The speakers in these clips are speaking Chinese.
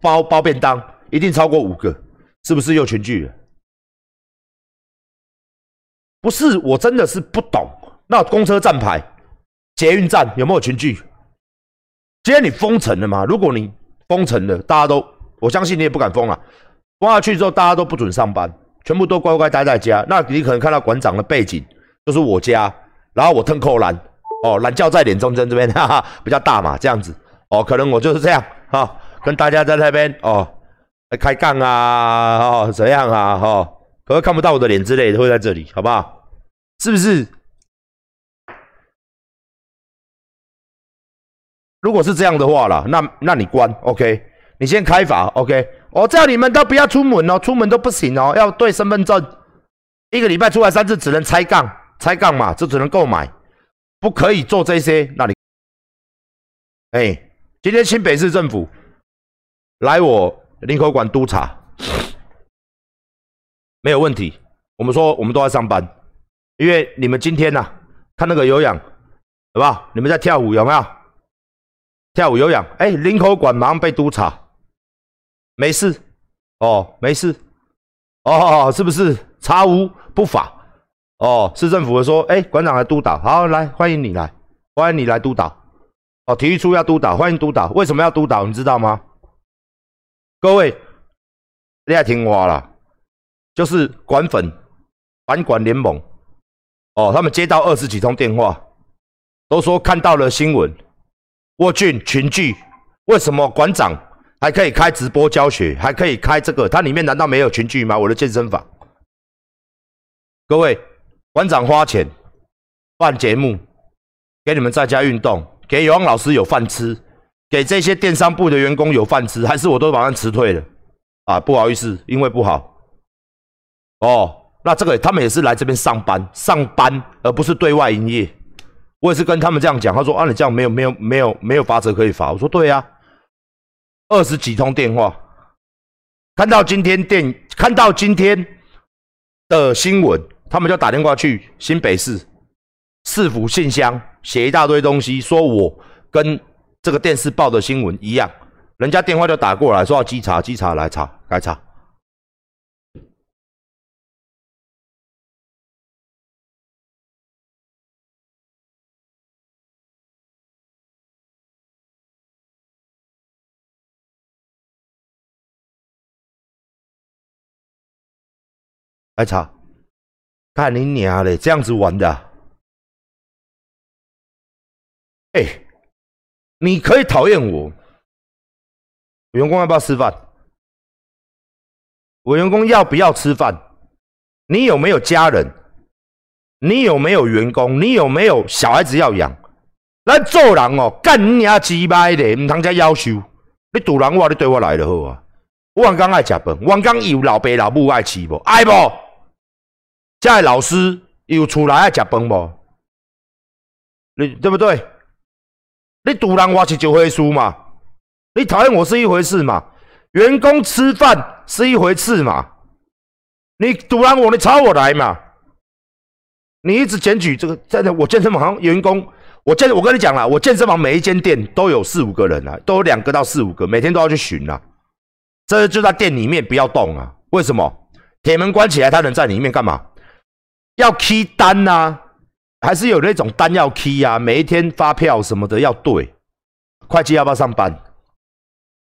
包包便当，一定超过五个，是不是又群聚了？不是，我真的是不懂。那公车站牌、捷运站有没有群聚？今天你封城了吗？如果你封城了，大家都，我相信你也不敢封了。封下去之后，大家都不准上班，全部都乖乖待在家。那你可能看到馆长的背景就是我家，然后我腾扣篮，哦，懒觉在脸中间这边，哈哈，比较大嘛，这样子，哦，可能我就是这样，哈，跟大家在那边，哦，开杠啊，哦，怎样啊，哈。可是看不到我的脸之类的，会在这里，好不好？是不是？如果是这样的话啦，那那你关，OK？你先开罚，OK？我叫你们都不要出门哦，出门都不行哦，要对身份证。一个礼拜出来三次，只能拆杠，拆杠嘛，就只能购买，不可以做这些。那你，哎，今天新北市政府来我林口馆督查。没有问题，我们说我们都在上班，因为你们今天呐，看那个有氧，好不好？你们在跳舞有没有？跳舞有氧，哎，林口馆马上被督查，没事，哦，没事，哦，是不是查无不法？哦，市政府说，哎，馆长来督导，好，来欢迎你来，欢迎你来督导，哦，体育处要督导，欢迎督导，为什么要督导？你知道吗？各位，你也听话了。就是管粉反管联盟哦，他们接到二十几通电话，都说看到了新闻，沃俊群聚，为什么馆长还可以开直播教学，还可以开这个？它里面难道没有群聚吗？我的健身房，各位馆长花钱办节目，给你们在家运动，给有望老师有饭吃，给这些电商部的员工有饭吃，还是我都马上辞退了啊？不好意思，因为不好。哦，那这个他们也是来这边上班，上班而不是对外营业。我也是跟他们这样讲，他说啊，你这样没有没有没有没有法则可以罚。我说对呀，二十几通电话，看到今天电看到今天的新闻，他们就打电话去新北市市府信箱，写一大堆东西，说我跟这个电视报的新闻一样，人家电话就打过来说要稽查，稽查来查，来查。来查，看你娘嘞，这样子玩的。哎，你可以讨厌我，员工要不要吃饭？我员工要不要吃饭？你有没有家人？你有没有员工？你有没有小孩子要养？咱做人哦，干你娘鸡巴的，唔通这要求。你堵人话，你对我来就好啊。我刚爱食饭，我刚有老爸老母爱吃不？爱不？在老师有出来爱食饭无？你对不对？你堵人我是就会输嘛？你讨厌我是一回事嘛？员工吃饭是一回事嘛？你堵人我，你吵我来嘛？你一直检举这个，真的，我健身房员工，我健，我跟你讲了，我健身房每一间店都有四五个人啊，都有两个到四五个，每天都要去巡啊。这就在店里面不要动啊？为什么？铁门关起来，他能在里面干嘛？要 key 单呐，还是有那种单要 key 啊？每一天发票什么的要对。会计要不要上班？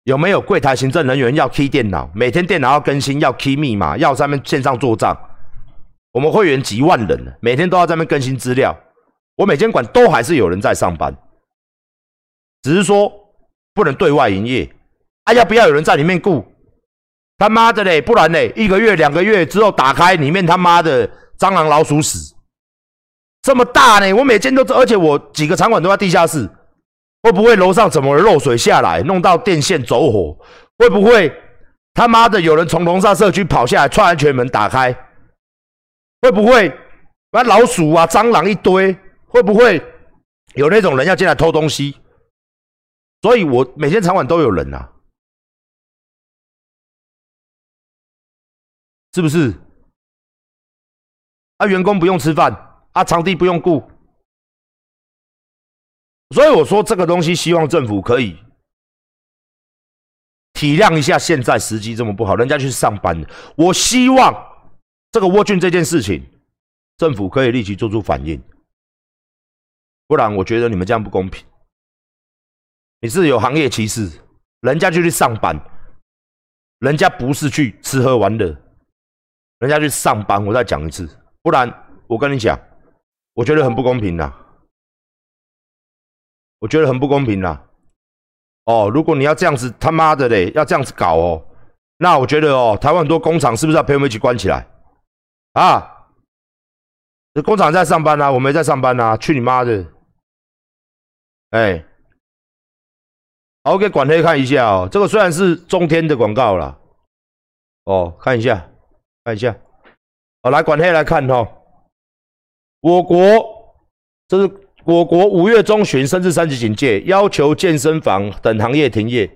有没有柜台行政人员要 key 电脑？每天电脑要更新，要 key 密码，要上面线上做账。我们会员几万人，每天都要在那边更新资料。我每间馆都还是有人在上班，只是说不能对外营业。啊，要不要有人在里面顾？他妈的嘞，不然嘞，一个月、两个月之后打开里面他妈的。蟑螂、老鼠屎这么大呢？我每间都，而且我几个场馆都在地下室，会不会楼上怎么漏水下来，弄到电线走火？会不会他妈的有人从龙沙社区跑下来，串安全门打开？会不会把老鼠啊、蟑螂一堆？会不会有那种人要进来偷东西？所以我每间场馆都有人啊，是不是？啊，员工不用吃饭，啊，场地不用顾，所以我说这个东西，希望政府可以体谅一下现在时机这么不好，人家去上班。我希望这个沃俊这件事情，政府可以立即做出反应，不然我觉得你们这样不公平。你是有行业歧视，人家就去上班，人家不是去吃喝玩乐，人家去上班。我再讲一次，不然我跟你讲，我觉得很不公平呐。我觉得很不公平啦！哦，如果你要这样子，他妈的嘞，要这样子搞哦，那我觉得哦，台湾很多工厂是不是要陪我们一起关起来？啊，这工厂在上班啊，我没在上班啊，去你妈的！哎，好，给管黑看一下哦，这个虽然是中天的广告啦，哦，看一下，看一下，好，来管黑来看哈，我国这是。我国五月中旬升至三级警戒，要求健身房等行业停业。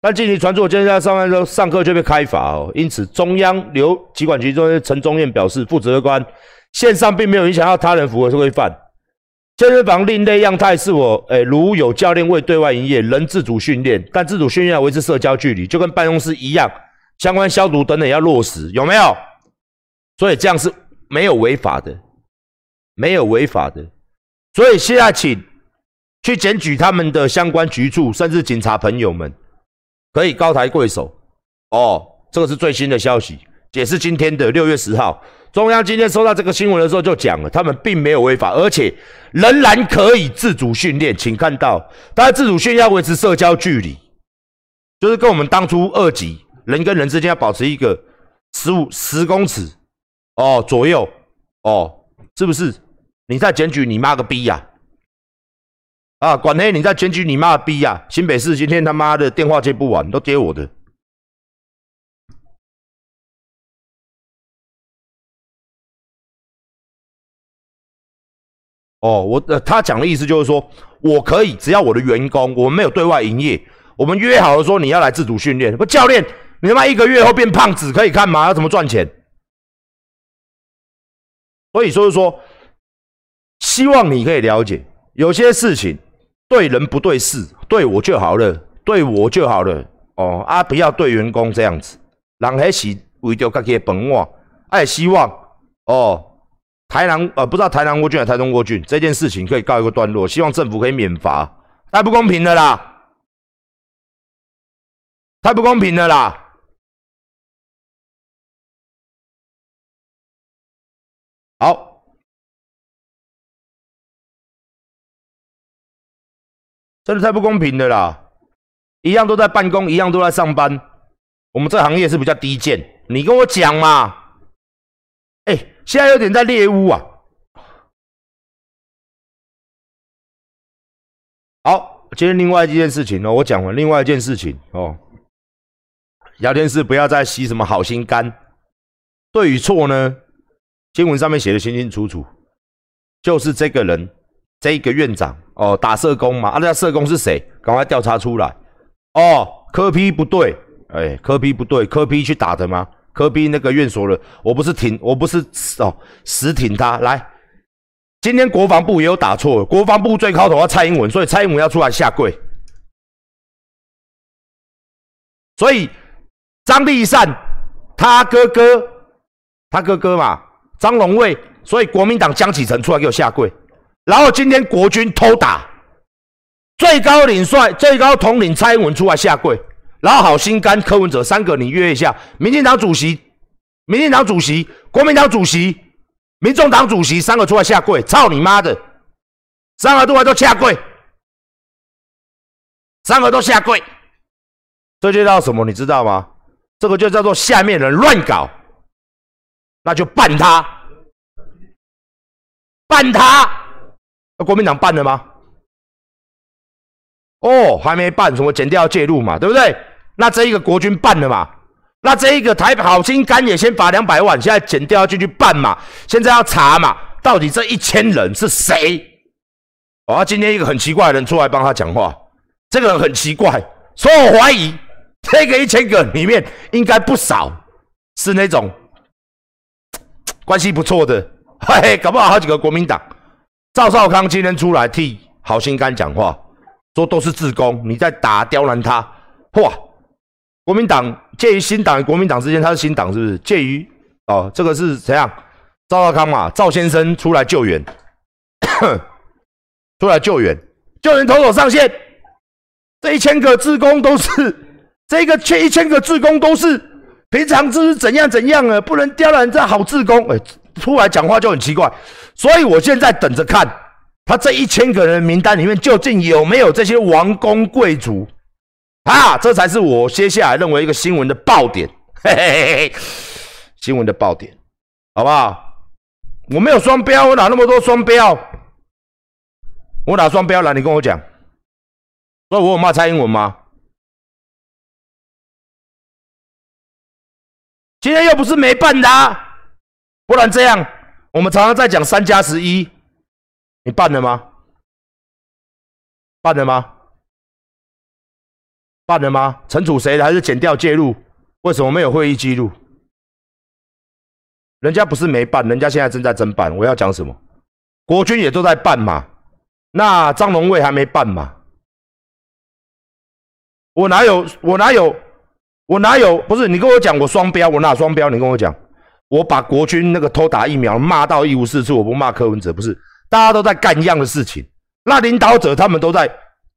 但近期传出健身房上班后上课就被开罚哦，因此中央留疾管局中陈宗彦表示，负责官线上并没有影响到他人符合规范。健身房另类样态是我诶，如有教练未对外营业，仍自主训练，但自主训练要维持社交距离，就跟办公室一样，相关消毒等等要落实，有没有？所以这样是没有违法的，没有违法的。所以现在请去检举他们的相关局处，甚至警察朋友们，可以高抬贵手哦。这个是最新的消息，也是今天的六月十号。中央今天收到这个新闻的时候就讲了，他们并没有违法，而且仍然可以自主训练。请看到，大家自主训练要维持社交距离，就是跟我们当初二级人跟人之间要保持一个十五十公尺哦左右哦，是不是？你在检举你妈个逼呀！啊，管黑，你在检举你妈逼呀！新北市今天他妈的电话接不完，都接我的。哦，我，他讲的意思就是说，我可以，只要我的员工，我们没有对外营业，我们约好了说你要来自主训练。不，教练，你他妈一个月后变胖子可以干嘛？要怎么赚钱？所以说是说。希望你可以了解，有些事情对人不对事，对我就好了，对我就好了哦啊！不要对员工这样子，人还是为着自己的本我。哎，希望哦，台南呃，不知道台南国郡还是台中国郡这件事情可以告一个段落。希望政府可以免罚，太不公平了啦！太不公平了啦！好。真的太不公平的啦！一样都在办公，一样都在上班，我们这行业是比较低贱。你跟我讲嘛？哎，现在有点在猎污啊！好，今天另外一件事情哦，我讲完另外一件事情哦。聊天室不要再吸什么好心肝，对与错呢？新闻上面写的清清楚楚，就是这个人。这一个院长哦，打社工嘛？啊，那社工是谁？赶快调查出来。哦，科批不对，哎，科批不对，科批去打的吗？科批那个院所的，我不是挺，我不是哦，死挺他。来，今天国防部也有打错，国防部最高头要蔡英文，所以蔡英文要出来下跪。所以张立善他哥哥，他哥哥嘛，张荣卫，所以国民党江启臣出来给我下跪。然后今天国军偷打，最高领帅、最高统领蔡英文出来下跪，然后好心肝柯文哲三个你约一下，民进党主席、民进党主席、国民党主席、民众党主席三个出来下跪，操你妈的，三个都来都下跪，三个都下跪，这就叫什么？你知道吗？这个就叫做下面人乱搞，那就办他，办他。国民党办了吗？哦，还没办，什么剪掉介入嘛，对不对？那这一个国军办了嘛？那这一个台好心肝也先罚两百万，现在剪掉进去办嘛？现在要查嘛？到底这一千人是谁？哦，今天一个很奇怪的人出来帮他讲话，这个人很奇怪，所以我怀疑这个一千个里面应该不少是那种关系不错的，嘿嘿，搞不好好几个国民党。赵少康今天出来替好心肝讲话，说都是自工，你在打刁难他，哇！国民党介于新党与国民党之间，他是新党是不是？介于哦，这个是怎样？赵少康嘛，赵先生出来救援，出来救援，救援投手上线，这一千个自工都是，这个这一千个自工都是平常是怎样怎样啊？不能刁难这好志工，哎，出来讲话就很奇怪，所以我现在等着看他这一千个人名单里面究竟有没有这些王公贵族啊？这才是我接下来认为一个新闻的爆点，嘿嘿嘿嘿，新闻的爆点，好不好？我没有双标，我哪那么多双标？我哪双标了？你跟我讲。所以我有骂蔡英文吗？今天又不是没办的，不然这样，我们常常在讲三加十一，你办了吗？办了吗？办了吗？惩处谁的？还是剪掉介入？为什么没有会议记录？人家不是没办，人家现在正在侦办。我要讲什么？国军也都在办嘛。那张龙卫还没办嘛？我哪有？我哪有？我哪有？不是你跟我讲我双标，我哪双标？你跟我讲，我把国军那个偷打疫苗骂到一无是处，我不骂柯文哲，不是？大家都在干一样的事情。那领导者他们都在，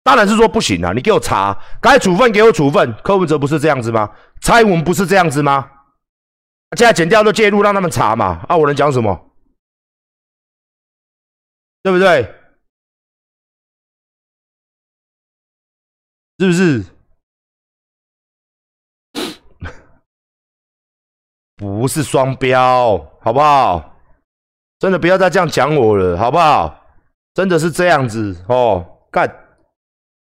当然是说不行啊！你给我查，该处分给我处分。柯文哲不是这样子吗？蔡英文不是这样子吗？现在剪掉都介入，让他们查嘛？啊，我能讲什么？对不对？是不是？不是双标，好不好？真的不要再这样讲我了，好不好？真的是这样子哦，干！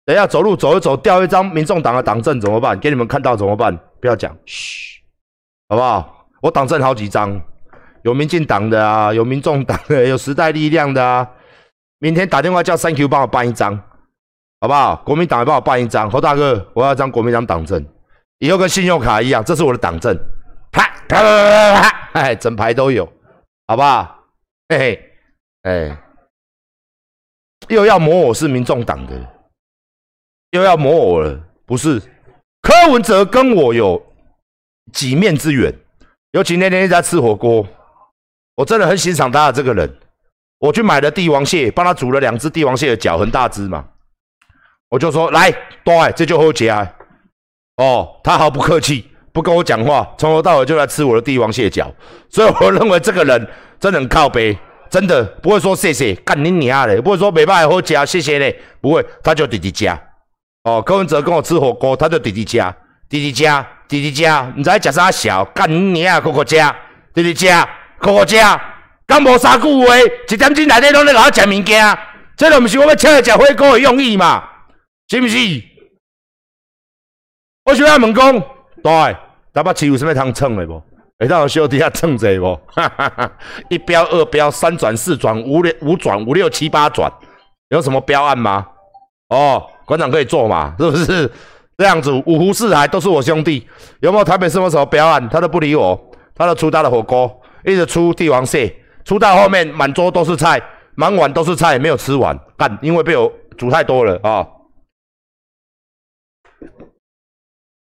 等一下走路走一走，掉一张民众党的党证怎么办？给你们看到怎么办？不要讲，嘘，好不好？我党证好几张，有民进党的啊，有民众党的，有时代力量的啊。明天打电话叫三 Q 帮我办一张，好不好？国民党也帮我办一张。侯大哥，我要张国民党党证，以后跟信用卡一样，这是我的党证。啪啪啪啪啪，哎，整排都有，好不好？嘿嘿，哎，又要抹我是民众党的，又要抹我了，不是？柯文哲跟我有几面之缘。尤其那天在吃火锅，我真的很欣赏他的这个人。我去买了帝王蟹，帮他煮了两只帝王蟹的脚，很大只嘛。我就说来，对，这就好夹。哦，他毫不客气，不跟我讲话，从头到尾就来吃我的帝王蟹脚。所以我认为这个人真的很靠背，真的不会说谢谢，干你娘的，不会说没办法好夹，谢谢嘞，不会，他就弟弟吃。哦，柯文哲跟我吃火锅，他就弟弟吃，弟弟吃。弟弟食，毋知食啥潲，干你啊！哥哥食，弟弟食，哥哥食，敢无三句话，一点钟内底拢咧甲我食物件，这都毋是我要请来食火锅的用意嘛？是不是？我想要问讲，对，台北市有啥物通蹭的无？会当小弟下蹭者无？哈哈哈！一标二标三转四转五六五转五六七八转，有什么标案吗？哦，馆长可以做嘛？是不是？这样子，五湖四海都是我兄弟。有没有台北市什么标案？他都不理我，他都出他的火锅，一直出帝王蟹，出到后面满桌都是菜，满碗都是菜，没有吃完，干，因为被我煮太多了啊。